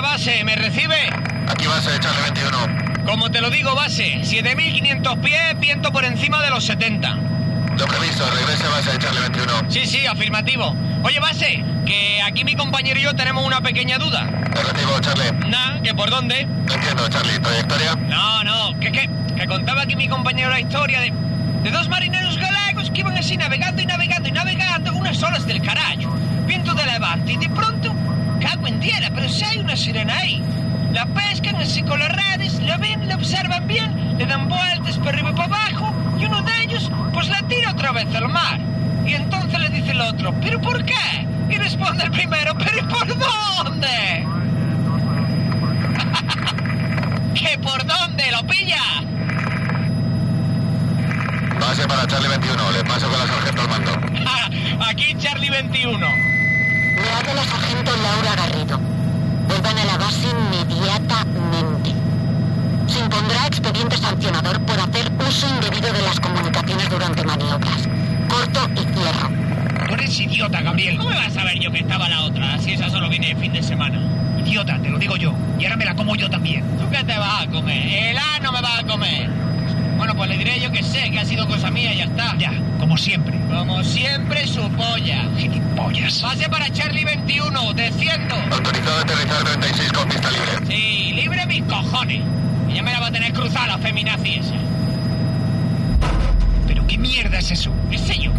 21 para base, ¿me recibe? Aquí base, Charlie 21. Como te lo digo, base, 7500 pies, viento por encima de los 70. Lo previsto, regrese base, Charlie 21. Sí, sí, afirmativo. Oye, base, que aquí mi compañero y yo tenemos una pequeña duda. Recibo, Charlie. Nah, ¿que por dónde? No entiendo, Charlie. ¿Trayectoria? No, no, que, que, que contaba aquí mi compañero la historia de, de dos marineros galegos que iban así navegando y navegando y navegando unas horas del carajo, viento de levante, y de pronto, cago en tierra, pero si hay una sirena ahí. La pescan así con las redes, la ven, la observan bien, le dan vueltas para arriba y para abajo, y uno de ellos, pues la tira otra vez al mar. Y entonces le dice el otro, ¿pero por qué? Y responde el primero, ¿pero y por dónde? ¿Que por dónde? ¿Lo pilla? Base para Charlie 21. Le paso con la sargento al mando. Aquí Charlie 21. Me habla la sargento Laura Garrido. Vuelvan a la base inmediatamente. Se impondrá expediente sancionador por hacer uso indebido de las comunicaciones durante maniobras. Corto y cierro. Tú eres idiota, Gabriel. ¿Cómo me vas a ver yo que estaba la otra si esa solo viene de fin de semana? Idiota, te lo digo yo. Y ahora me la como yo también. ¿Tú qué te vas a comer? El ano me va a comer. Bueno, pues le diré yo que sé, que ha sido cosa mía y ya está. Ya, como siempre. Como siempre, su polla. Gilipollas. Pase para Charlie 21, desciendo. Autorizado a aterrizar 36 con pista libre. Sí, libre mis cojones. Y ya me la va a tener cruzada la feminazi esa. ¿Pero qué mierda es eso? ¿Qué sé yo?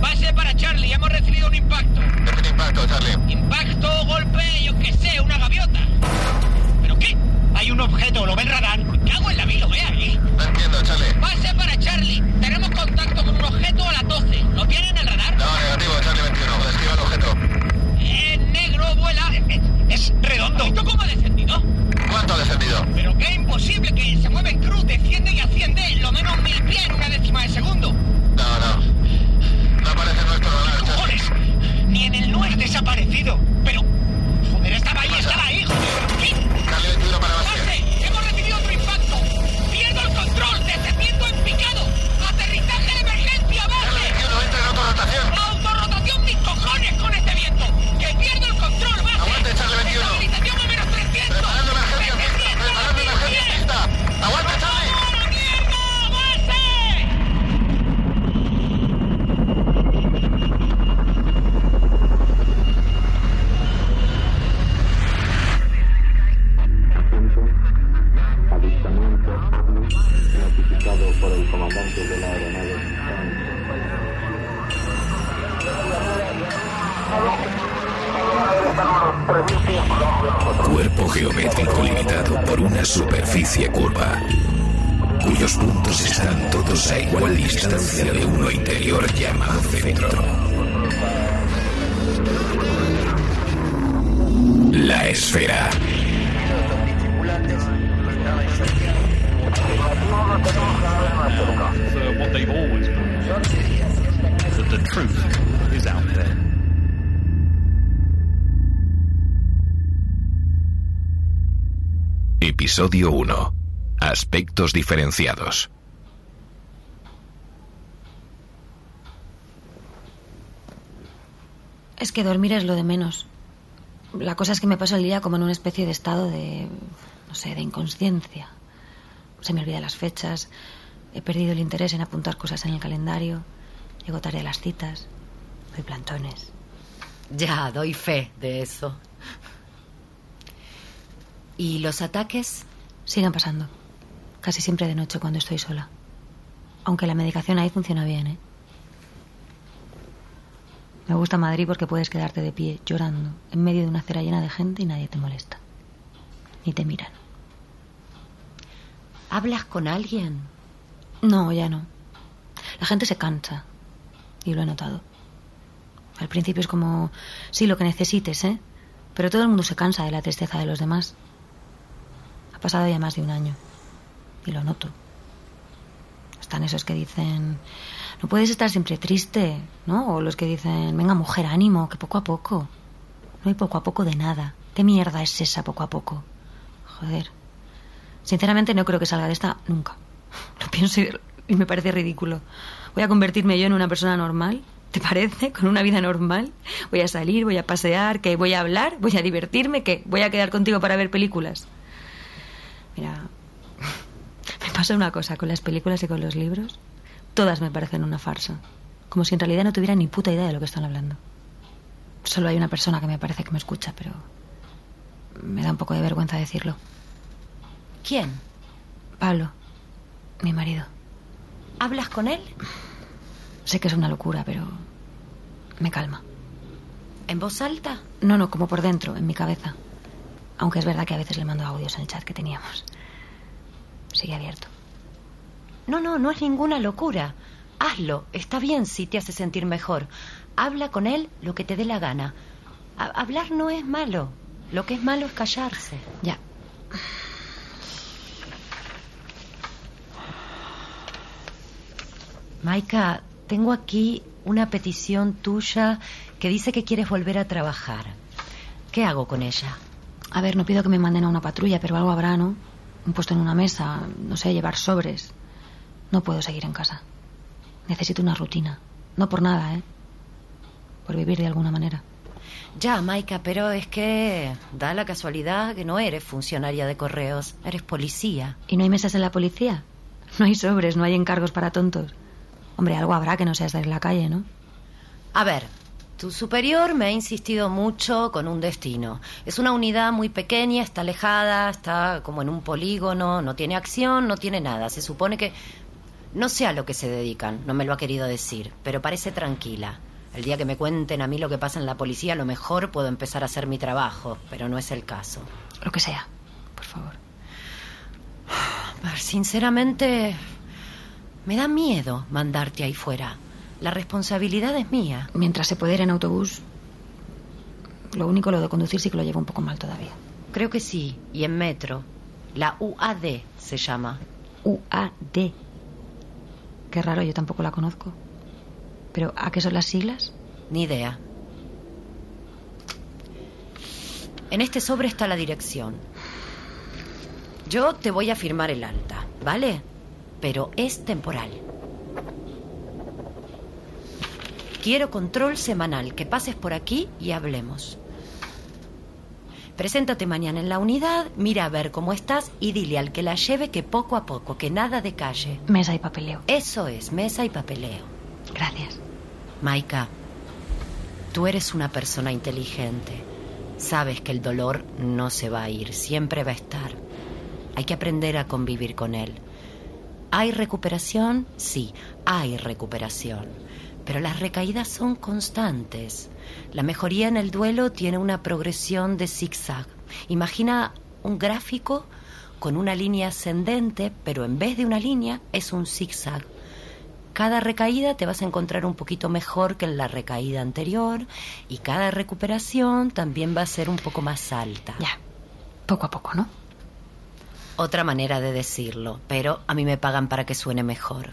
Base para Charlie, hemos recibido un impacto. Define impacto, Charlie. Impacto, golpe, yo qué sé, una gaviota. ¿Pero qué? Hay un objeto, ¿lo ve el radar? Cago en la vida, lo ve aquí. No entiendo, Charlie. Base para Charlie. Tenemos contacto con un objeto a las 12. ¿Lo tienen en el radar? No, negativo, Charlie 21. Describa el objeto. Es negro, vuela. Es, es redondo. ¿Esto cómo ha descendido? ¿Cuánto ha descendido? Pero es imposible que se mueve en cruz, desciende y asciende lo menos mil pies en una décima de segundo. No, no. No aparece en nuestro radar, Charlie. Ni en el no es desaparecido. There. Episodio 1. Aspectos diferenciados. Es que dormir es lo de menos. La cosa es que me paso el día como en una especie de estado de, no sé, de inconsciencia. Se me olvidan las fechas, he perdido el interés en apuntar cosas en el calendario, llego tarde a las citas, doy plantones. Ya, doy fe de eso. ¿Y los ataques? Sigan pasando, casi siempre de noche cuando estoy sola. Aunque la medicación ahí funciona bien, ¿eh? Me gusta Madrid porque puedes quedarte de pie llorando en medio de una acera llena de gente y nadie te molesta. Ni te miran. ¿Hablas con alguien? No, ya no. La gente se cansa. Y lo he notado. Al principio es como, sí, lo que necesites, ¿eh? Pero todo el mundo se cansa de la tristeza de los demás. Ha pasado ya más de un año. Y lo noto. Están esos que dicen, no puedes estar siempre triste, ¿no? O los que dicen, venga mujer, ánimo, que poco a poco. No hay poco a poco de nada. ¿Qué mierda es esa poco a poco? Joder. Sinceramente no creo que salga de esta nunca. Lo pienso y- me parece ridículo. Voy a convertirme yo en una persona normal. ¿Te parece? Con una vida normal. Voy a salir, voy a pasear, que voy a hablar, voy a divertirme, que voy a quedar contigo para ver películas. Mira, me pasa una cosa con las películas y con los libros. Todas me parecen una farsa. Como si en realidad no tuviera ni puta idea de lo que están hablando. Solo hay una persona que me parece que me escucha, pero me da un poco de vergüenza decirlo. ¿Quién? Pablo, mi marido. ¿Hablas con él? Sé que es una locura, pero me calma. ¿En voz alta? No, no, como por dentro, en mi cabeza. Aunque es verdad que a veces le mando audios en el chat que teníamos. Sigue abierto. No, no, no es ninguna locura. Hazlo, está bien si te hace sentir mejor. Habla con él lo que te dé la gana. Ha- hablar no es malo. Lo que es malo es callarse. Ya. Maika, tengo aquí una petición tuya que dice que quieres volver a trabajar. ¿Qué hago con ella? A ver, no pido que me manden a una patrulla, pero algo habrá, ¿no? Un puesto en una mesa, no sé, llevar sobres. No puedo seguir en casa. Necesito una rutina. No por nada, ¿eh? Por vivir de alguna manera. Ya, Maika, pero es que da la casualidad que no eres funcionaria de correos, eres policía. ¿Y no hay mesas en la policía? No hay sobres, no hay encargos para tontos. Hombre, algo habrá que no sea estar en la calle, ¿no? A ver, tu superior me ha insistido mucho con un destino. Es una unidad muy pequeña, está alejada, está como en un polígono, no tiene acción, no tiene nada. Se supone que... No sé a lo que se dedican, no me lo ha querido decir, pero parece tranquila. El día que me cuenten a mí lo que pasa en la policía, a lo mejor puedo empezar a hacer mi trabajo, pero no es el caso. Lo que sea, por favor. Sinceramente, me da miedo mandarte ahí fuera. La responsabilidad es mía. Mientras se puede ir en autobús, lo único lo de conducir sí que lo llevo un poco mal todavía. Creo que sí, y en metro. La UAD se llama. UAD. Qué raro, yo tampoco la conozco. ¿Pero a qué son las siglas? Ni idea. En este sobre está la dirección. Yo te voy a firmar el alta, ¿vale? Pero es temporal. Quiero control semanal, que pases por aquí y hablemos. Preséntate mañana en la unidad, mira a ver cómo estás y dile al que la lleve que poco a poco, que nada de calle. Mesa y papeleo. Eso es, mesa y papeleo. Gracias. Maika, tú eres una persona inteligente. Sabes que el dolor no se va a ir, siempre va a estar. Hay que aprender a convivir con él. ¿Hay recuperación? Sí, hay recuperación. Pero las recaídas son constantes. La mejoría en el duelo tiene una progresión de zigzag. Imagina un gráfico con una línea ascendente, pero en vez de una línea es un zigzag. Cada recaída te vas a encontrar un poquito mejor que en la recaída anterior y cada recuperación también va a ser un poco más alta. Ya, poco a poco, ¿no? Otra manera de decirlo, pero a mí me pagan para que suene mejor.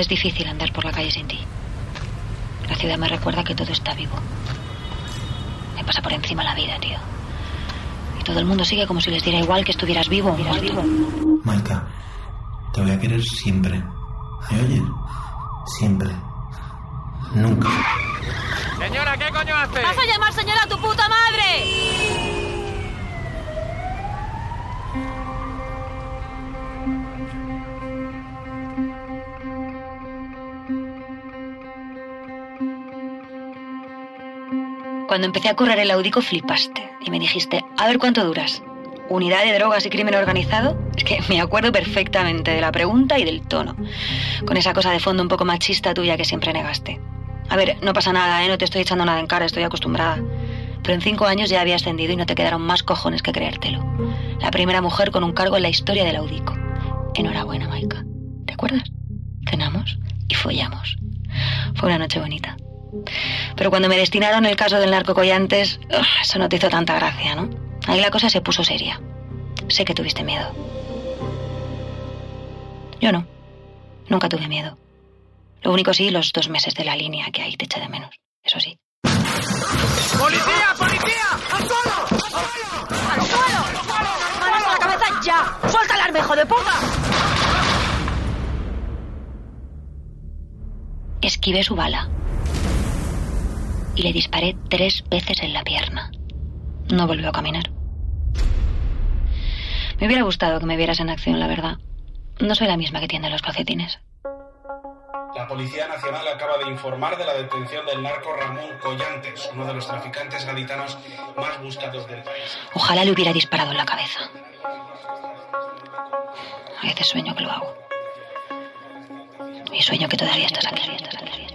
Es difícil andar por la calle sin ti. La ciudad me recuerda que todo está vivo. Me pasa por encima la vida, tío. Y todo el mundo sigue como si les diera igual que estuvieras vivo o muerto. Maika, te voy a querer siempre. ¿Me oyes? Siempre. Nunca. Señora, ¿qué coño hace? ¡Vas a llamar señora a tu puta madre! Cuando empecé a correr el Audico flipaste y me dijiste, a ver cuánto duras. Unidad de drogas y crimen organizado. Es que me acuerdo perfectamente de la pregunta y del tono. Con esa cosa de fondo un poco machista tuya que siempre negaste. A ver, no pasa nada, ¿eh? no te estoy echando nada en cara, estoy acostumbrada. Pero en cinco años ya había ascendido y no te quedaron más cojones que creértelo. La primera mujer con un cargo en la historia del Audico. Enhorabuena, Maika. ¿Te acuerdas? Cenamos y follamos. Fue una noche bonita. Pero cuando me destinaron el caso del narco eso no te hizo tanta gracia, ¿no? Ahí la cosa se puso seria. Sé que tuviste miedo. Yo no. Nunca tuve miedo. Lo único sí, los dos meses de la línea que ahí te eché de menos. Eso sí. ¡Policía, policía! ¡Al suelo! ¡Al suelo! ¡Manos a la cabeza ya! ¡Suelta el arma, hijo de puta! Esquivé su bala. Y le disparé tres veces en la pierna. No volvió a caminar. Me hubiera gustado que me vieras en acción, la verdad. No soy la misma que tiende los calcetines. La Policía Nacional acaba de informar de la detención del narco Ramón Collantes, uno de los traficantes gaditanos más buscados del país. Ojalá le hubiera disparado en la cabeza. A veces sueño que lo hago. Y sueño que todavía estás aquí. Estás aquí, estás aquí.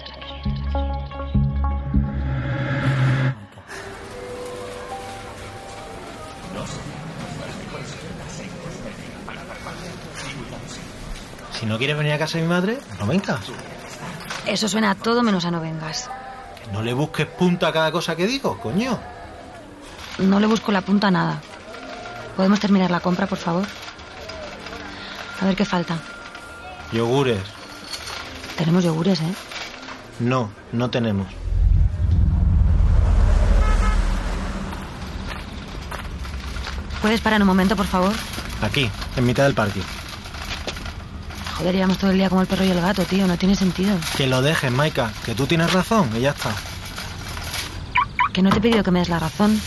Si no quieres venir a casa de mi madre, no vengas. Eso suena a todo menos a no vengas. Que no le busques punta a cada cosa que digo, coño. No le busco la punta a nada. ¿Podemos terminar la compra, por favor? A ver qué falta. Yogures. Tenemos yogures, ¿eh? No, no tenemos. ¿Puedes parar un momento, por favor? Aquí, en mitad del parque. Joder, llevamos todo el día como el perro y el gato, tío. No tiene sentido. Que lo dejes, Maika. Que tú tienes razón y ya está. Que no te he pedido que me des la razón.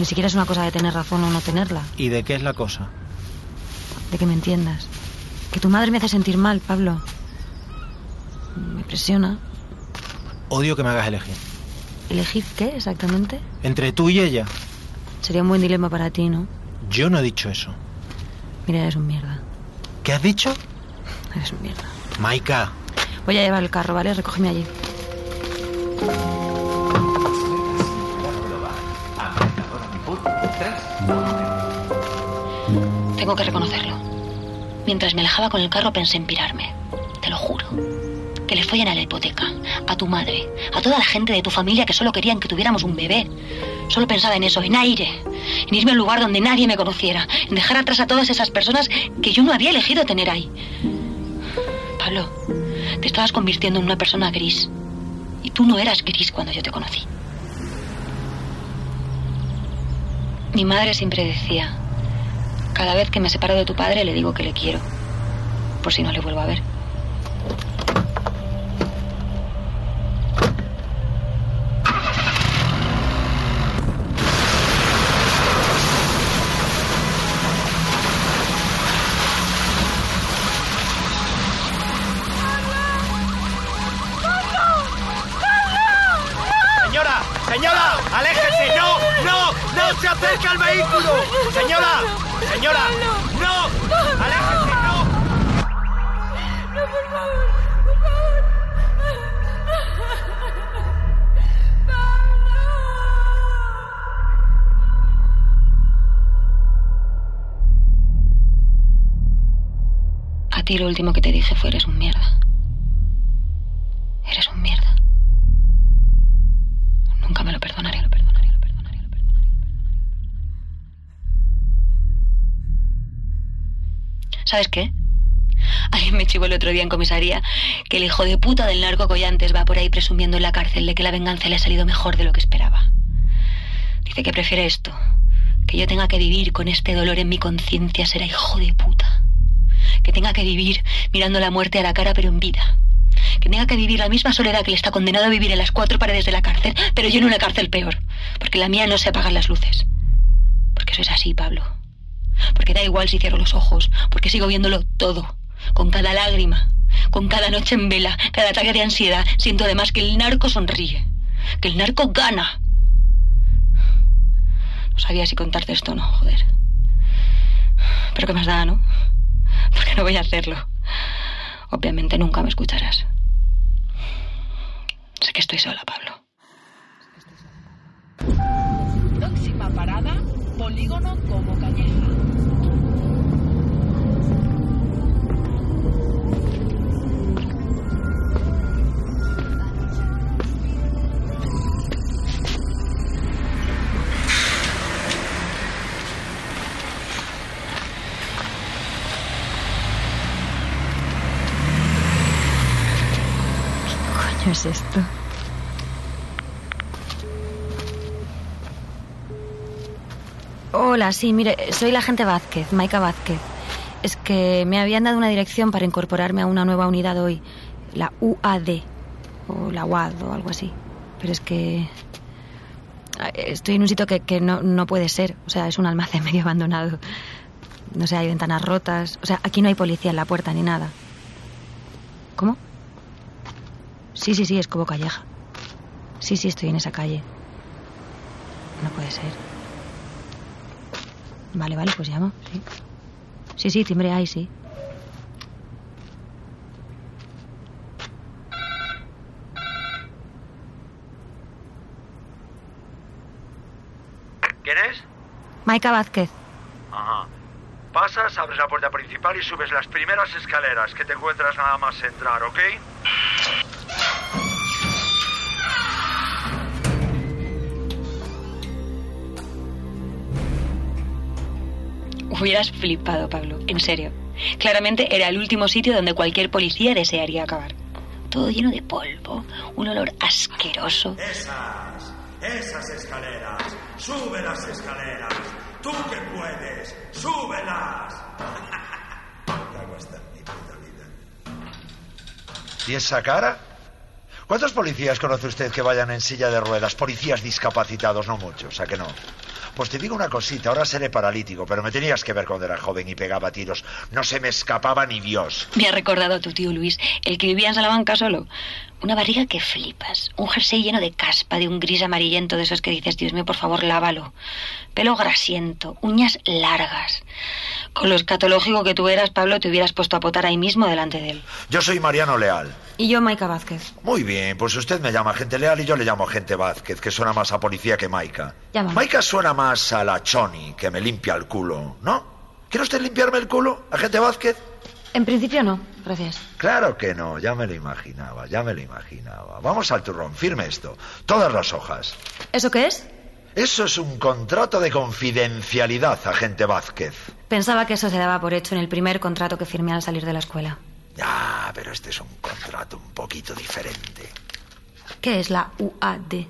Ni siquiera es una cosa de tener razón o no tenerla. ¿Y de qué es la cosa? De que me entiendas. Que tu madre me hace sentir mal, Pablo. Me presiona. Odio que me hagas elegir. ¿Elegir qué exactamente? Entre tú y ella. Sería un buen dilema para ti, ¿no? Yo no he dicho eso. Mira, eres un mierda. ¿Qué has dicho? Eres un mierda. Maika. Voy a llevar el carro, ¿vale? Recógeme allí. Tengo que reconocerlo. Mientras me alejaba con el carro pensé en pirarme. Te lo juro. Que le follen a la hipoteca, a tu madre, a toda la gente de tu familia que solo querían que tuviéramos un bebé. Solo pensaba en eso, en aire, en irme a un lugar donde nadie me conociera, en dejar atrás a todas esas personas que yo no había elegido tener ahí. Pablo, te estabas convirtiendo en una persona gris. Y tú no eras gris cuando yo te conocí. Mi madre siempre decía, cada vez que me separo de tu padre le digo que le quiero, por si no le vuelvo a ver. Lo último que te dije fue eres un mierda. Eres un mierda. Nunca me lo perdonaré, lo perdonaré, lo perdonaré, lo perdonaré. ¿Sabes qué? Alguien me chivó el otro día en comisaría que el hijo de puta del narco Collantes va por ahí presumiendo en la cárcel de que la venganza le ha salido mejor de lo que esperaba. Dice que prefiere esto, que yo tenga que vivir con este dolor en mi conciencia, será hijo de puta. Que tenga que vivir mirando la muerte a la cara pero en vida. Que tenga que vivir la misma soledad que le está condenado a vivir en las cuatro paredes de la cárcel, pero yo en una cárcel peor, porque la mía no se apagan las luces. Porque eso es así, Pablo. Porque da igual si cierro los ojos, porque sigo viéndolo todo, con cada lágrima, con cada noche en vela, cada ataque de ansiedad, siento además que el narco sonríe, que el narco gana, No sabía si contarte esto o no, joder. Pero qué más da, ¿no? Porque no voy a hacerlo. Obviamente nunca me escucharás. Sé que estoy sola, Pablo. Próxima parada, Polígono como esto? Hola, sí, mire, soy la agente Vázquez, Maika Vázquez. Es que me habían dado una dirección para incorporarme a una nueva unidad hoy, la UAD, o la UAD, o algo así. Pero es que eh, estoy en un sitio que, que no, no puede ser, o sea, es un almacén medio abandonado. No sé, hay ventanas rotas, o sea, aquí no hay policía en la puerta ni nada. ¿Cómo? Sí, sí, sí, es como Calleja. Sí, sí, estoy en esa calle. No puede ser. Vale, vale, pues llamo, sí. Sí, sí, timbre hay, sí. ¿Quién es? Maika Vázquez. Ajá. Pasas, abres la puerta principal y subes las primeras escaleras que te encuentras nada más entrar, ¿ok? Hubieras flipado, Pablo, en serio. Claramente era el último sitio donde cualquier policía desearía acabar. Todo lleno de polvo, un olor asqueroso. Esas, esas escaleras. Sube las escaleras. Tú que puedes, súbelas. ¿Y esa cara? ¿Cuántos policías conoce usted que vayan en silla de ruedas? Policías discapacitados, no muchos, ¿a que no? Pues te digo una cosita, ahora seré paralítico, pero me tenías que ver cuando era joven y pegaba tiros. No se me escapaba ni Dios. Me ha recordado a tu tío Luis, el que vivía en Salamanca solo. Una barriga que flipas, un jersey lleno de caspa, de un gris amarillento de esos que dices, Dios mío, por favor, lávalo. Pelo grasiento, uñas largas. Con lo escatológico que tú eras, Pablo, te hubieras puesto a potar ahí mismo delante de él. Yo soy Mariano Leal. Y yo, Maika Vázquez. Muy bien, pues usted me llama gente Leal y yo le llamo gente Vázquez, que suena más a policía que Maika. Llámame. Maika suena más a la Choni, que me limpia el culo, ¿no? ¿Quiere usted limpiarme el culo, agente Vázquez? En principio no, gracias. Claro que no, ya me lo imaginaba, ya me lo imaginaba. Vamos al turrón, firme esto. Todas las hojas. ¿Eso qué es? Eso es un contrato de confidencialidad, agente Vázquez. Pensaba que eso se daba por hecho en el primer contrato que firmé al salir de la escuela. Ah, pero este es un contrato un poquito diferente. ¿Qué es la UAD?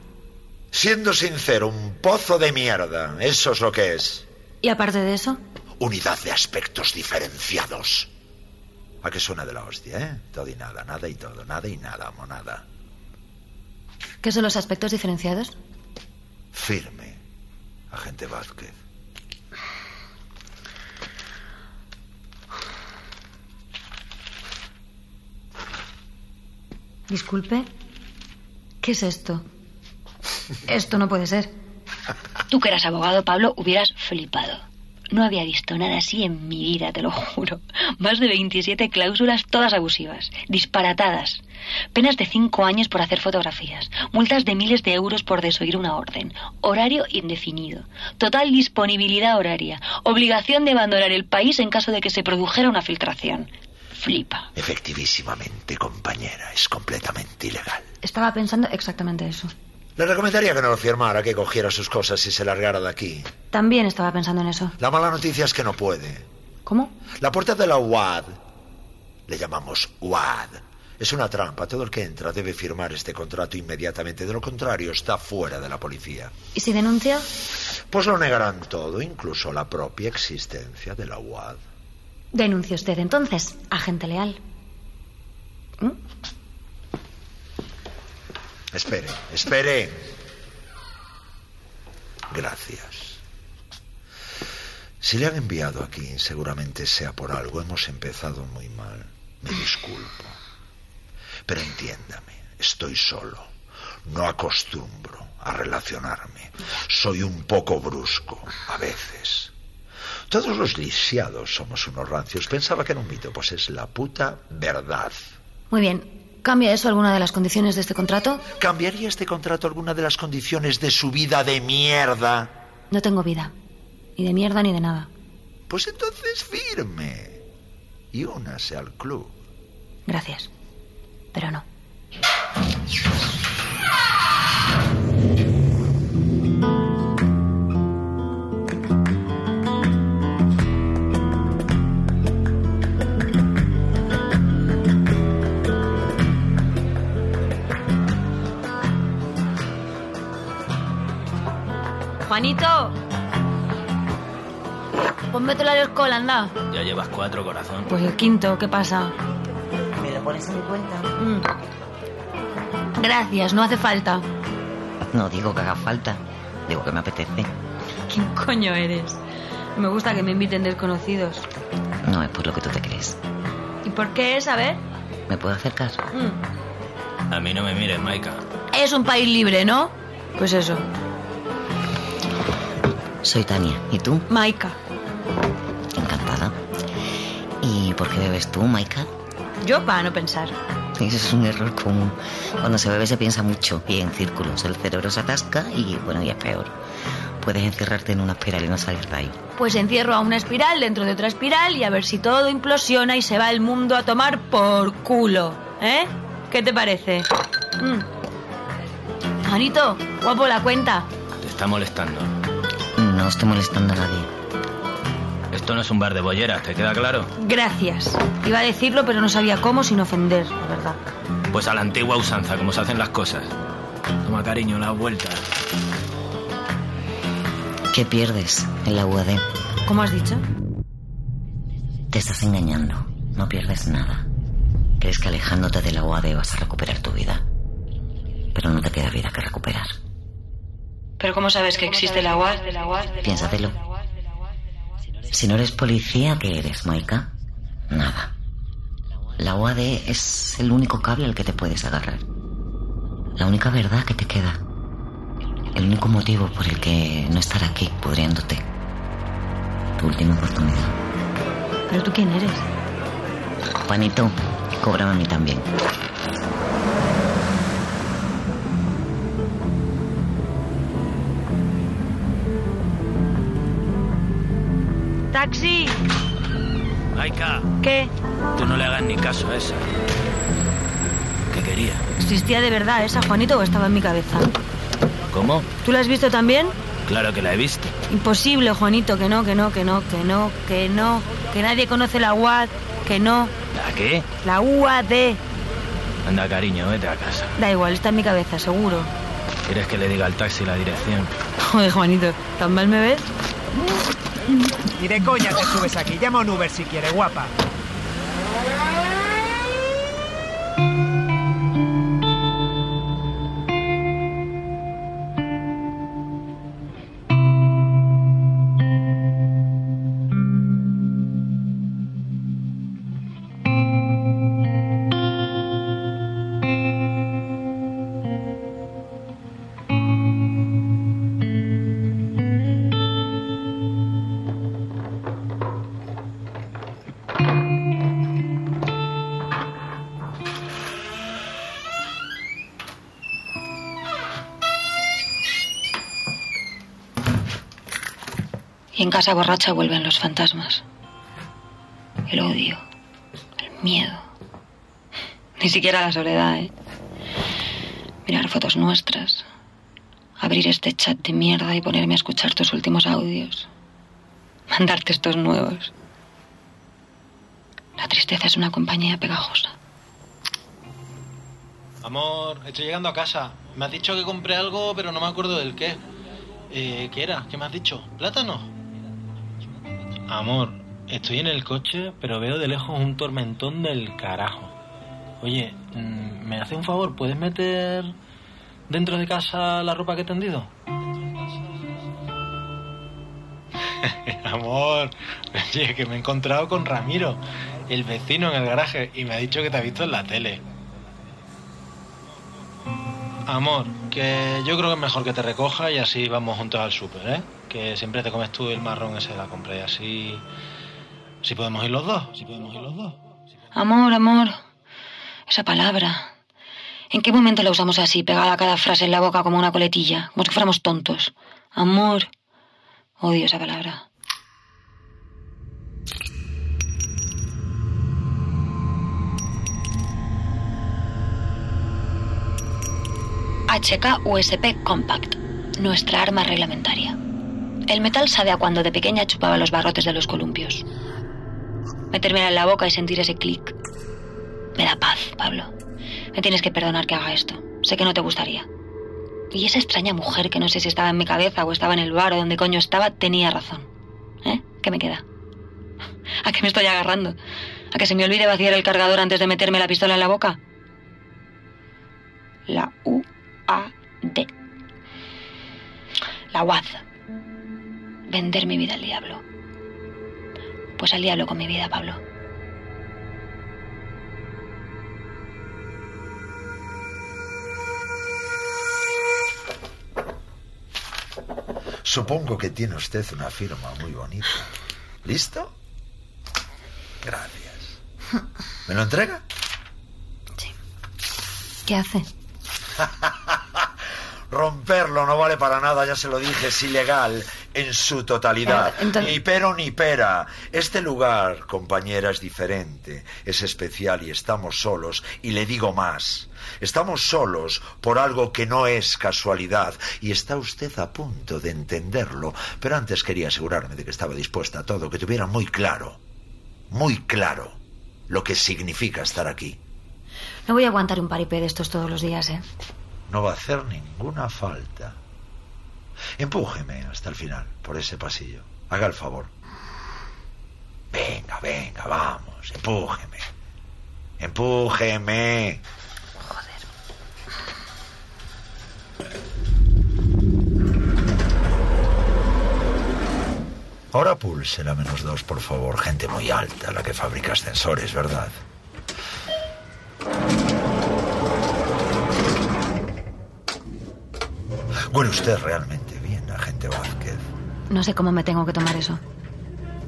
Siendo sincero, un pozo de mierda. Eso es lo que es. ¿Y aparte de eso? Unidad de aspectos diferenciados. ¿A qué suena de la hostia, eh? Todo y nada, nada y todo, nada y nada, monada. ¿Qué son los aspectos diferenciados? Firme, agente Vázquez. Disculpe. ¿Qué es esto? Esto no puede ser. Tú que eras abogado, Pablo, hubieras flipado. No había visto nada así en mi vida, te lo juro. Más de 27 cláusulas, todas abusivas, disparatadas. Penas de cinco años por hacer fotografías. Multas de miles de euros por desoír una orden. Horario indefinido. Total disponibilidad horaria. Obligación de abandonar el país en caso de que se produjera una filtración. Flipa. Efectivísimamente, compañera, es completamente ilegal. Estaba pensando exactamente eso. Le recomendaría que no lo firmara, que cogiera sus cosas y se largara de aquí. También estaba pensando en eso. La mala noticia es que no puede. ¿Cómo? La puerta de la UAD, le llamamos UAD, es una trampa. Todo el que entra debe firmar este contrato inmediatamente. De lo contrario, está fuera de la policía. ¿Y si denuncia? Pues lo negarán todo, incluso la propia existencia de la UAD. Denuncie usted entonces, agente leal. ¿Mm? Espere, espere. Gracias. Si le han enviado aquí, seguramente sea por algo. Hemos empezado muy mal. Me disculpo. Pero entiéndame, estoy solo. No acostumbro a relacionarme. Soy un poco brusco, a veces. Todos los lisiados somos unos rancios. Pensaba que era un mito, pues es la puta verdad. Muy bien. ¿Cambia eso alguna de las condiciones de este contrato? ¿Cambiaría este contrato alguna de las condiciones de su vida de mierda? No tengo vida. Ni de mierda ni de nada. Pues entonces firme. Y únase al club. Gracias. Pero no. Juanito. Pónmetela al alcohol, anda. Ya llevas cuatro, corazón. Pues el quinto, ¿qué pasa? ¿Me lo pones en mi cuenta? Mm. Gracias, no hace falta. No digo que haga falta. Digo que me apetece. ¿Quién coño eres? Me gusta que me inviten desconocidos. No es por lo que tú te crees. ¿Y por qué es? A ver. ¿Me puedo acercar? Mm. A mí no me mires, Maika. Es un país libre, ¿no? Pues eso. Soy Tania. ¿Y tú? Maika. Encantada. ¿Y por qué bebes tú, Maika? Yo para no pensar. Eso es un error común. Cuando se bebe se piensa mucho y en círculos. El cerebro se atasca y, bueno, y es peor. Puedes encerrarte en una espiral y no salir de ahí. Pues encierro a una espiral dentro de otra espiral y a ver si todo implosiona y se va el mundo a tomar por culo. ¿Eh? ¿Qué te parece? Mm. Juanito, guapo la cuenta. Te está molestando. No estoy molestando a nadie. Esto no es un bar de bolleras, ¿te queda claro? Gracias. Iba a decirlo, pero no sabía cómo sin ofender, la verdad. Pues a la antigua usanza, como se hacen las cosas. Toma cariño, la vuelta. ¿Qué pierdes en la UAD? ¿Cómo has dicho? Te estás engañando. No pierdes nada. Crees que alejándote de la UAD vas a recuperar tu vida. Pero no te queda vida que recuperar. ¿Pero cómo sabes que existe la UAD? Piénsatelo. Si no eres policía, ¿qué eres, Maika? Nada. La UAD es el único cable al que te puedes agarrar. La única verdad que te queda. El único motivo por el que no estar aquí pudriéndote. Tu última oportunidad. ¿Pero tú quién eres? Juanito, cóbrame a mí también. ¡Taxi! Maika, ¿Qué? tú no le hagas ni caso a esa. ¿Qué quería? ¿Existía de verdad esa, Juanito, o estaba en mi cabeza? ¿Cómo? ¿Tú la has visto también? Claro que la he visto. Imposible, Juanito, que no, que no, que no, que no, que no, que nadie conoce la UAD, que no. ¿La qué? La UAD. Anda, cariño, vete a casa. Da igual, está en mi cabeza, seguro. ¿Quieres que le diga al taxi la dirección? Joder, Juanito, ¿tan mal me ves? Ni de coña te subes aquí. Llama a un Uber si quieres, guapa. Y en casa borracha vuelven los fantasmas. El odio, el miedo. Ni siquiera la soledad, ¿eh? Mirar fotos nuestras. Abrir este chat de mierda y ponerme a escuchar tus últimos audios. Mandarte estos nuevos. La tristeza es una compañía pegajosa. Amor, estoy llegando a casa. Me has dicho que compré algo, pero no me acuerdo del qué. Eh, ¿Qué era? ¿Qué me has dicho? ¿Plátano? Amor, estoy en el coche, pero veo de lejos un tormentón del carajo. Oye, mm, ¿me hace un favor? ¿Puedes meter dentro de casa la ropa que he tendido? Amor, oye, que me he encontrado con Ramiro, el vecino en el garaje, y me ha dicho que te ha visto en la tele. Amor, que yo creo que es mejor que te recoja y así vamos juntos al súper, ¿eh? Que siempre te comes tú el marrón ese de la compra y así... Si podemos ir los dos, si podemos ir los dos. Amor, amor. Esa palabra. ¿En qué momento la usamos así, pegada a cada frase en la boca como una coletilla? Como si fuéramos tontos. Amor. Odio esa palabra. HK USP Compact, nuestra arma reglamentaria. El metal sabe a cuando de pequeña chupaba los barrotes de los columpios. Metérmela en la boca y sentir ese clic. Me da paz, Pablo. Me tienes que perdonar que haga esto. Sé que no te gustaría. Y esa extraña mujer que no sé si estaba en mi cabeza o estaba en el bar o donde coño estaba, tenía razón. ¿Eh? ¿Qué me queda? ¿A qué me estoy agarrando? ¿A que se me olvide vaciar el cargador antes de meterme la pistola en la boca? La U-A-D. La UAD. Vender mi vida al diablo. Pues al diablo con mi vida, Pablo. Supongo que tiene usted una firma muy bonita. ¿Listo? Gracias. ¿Me lo entrega? ¿Qué hace? Romperlo no vale para nada, ya se lo dije, es ilegal en su totalidad. Eh, entonces- Ni pero ni pera. Este lugar, compañera, es diferente, es especial y estamos solos. Y le digo más, estamos solos por algo que no es casualidad. Y está usted a punto de entenderlo. Pero antes quería asegurarme de que estaba dispuesta a todo, que tuviera muy claro, muy claro, lo que significa estar aquí. No voy a aguantar un paripé de estos todos los días, ¿eh? No va a hacer ninguna falta. Empújeme hasta el final, por ese pasillo. Haga el favor. Venga, venga, vamos, empújeme. Empújeme. Ahora pulse la menos dos, por favor. Gente muy alta, la que fabrica ascensores, ¿verdad? Huele usted realmente. No sé cómo me tengo que tomar eso.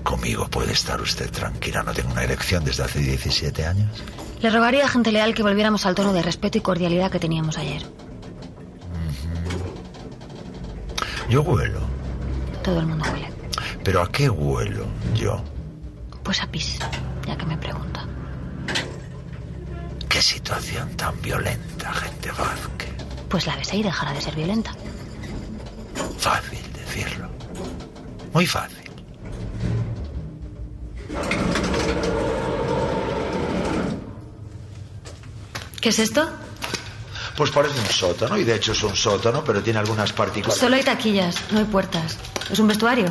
Conmigo puede estar usted tranquila. No tengo una erección desde hace 17 años. Le rogaría a gente leal que volviéramos al tono de respeto y cordialidad que teníamos ayer. Yo huelo. Todo el mundo huele. ¿Pero a qué huelo yo? Pues a pis, ya que me pregunta. ¿Qué situación tan violenta, agente Vázquez? Pues la besé y dejará de ser violenta. Fácil decirlo. Muy fácil. ¿Qué es esto? Pues parece un sótano, y de hecho es un sótano, pero tiene algunas particularidades. Solo hay taquillas, no hay puertas. ¿Es un vestuario?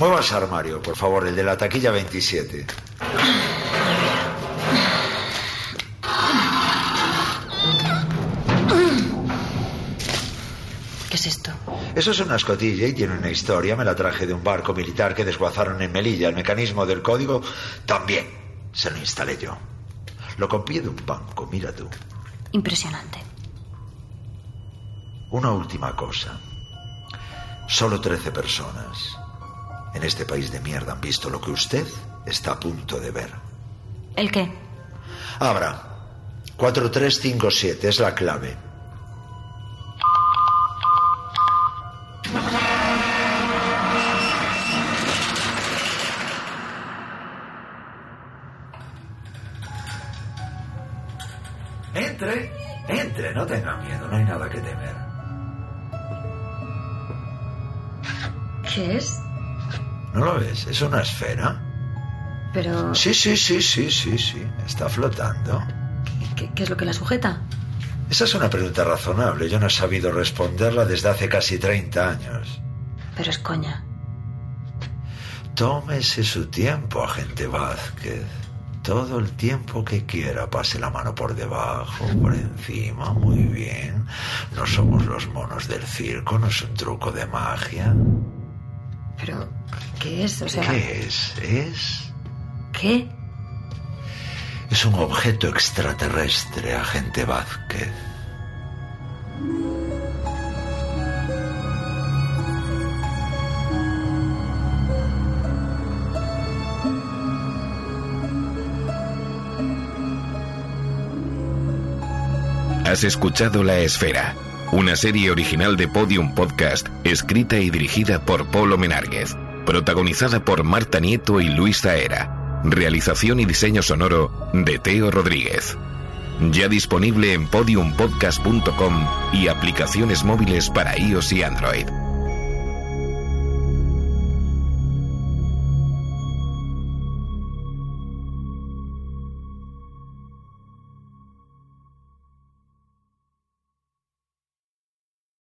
Mueva ese armario, por favor, el de la taquilla 27. Eso es una escotilla y tiene una historia. Me la traje de un barco militar que desguazaron en Melilla. El mecanismo del código también se lo instalé yo. Lo copié de un banco, mira tú. Impresionante. Una última cosa. Solo 13 personas en este país de mierda han visto lo que usted está a punto de ver. ¿El qué? Abra. 4357 es la clave. Una esfera. Pero... Sí, sí, sí, sí, sí, sí. Está flotando. ¿Qué, qué es lo que la sujeta? Esa es una pregunta razonable. Yo no he sabido responderla desde hace casi 30 años. Pero es coña. Tómese su tiempo, agente Vázquez. Todo el tiempo que quiera. Pase la mano por debajo, por encima. Muy bien. No somos los monos del circo, no es un truco de magia. Pero, ¿Qué es? ¿Qué es? ¿Es? ¿Qué? Es un objeto extraterrestre, agente Vázquez. Has escuchado La Esfera, una serie original de Podium Podcast, escrita y dirigida por Polo Menárguez protagonizada por Marta Nieto y Luis Zaera. Realización y diseño sonoro de Teo Rodríguez. Ya disponible en podiumpodcast.com y aplicaciones móviles para iOS y Android.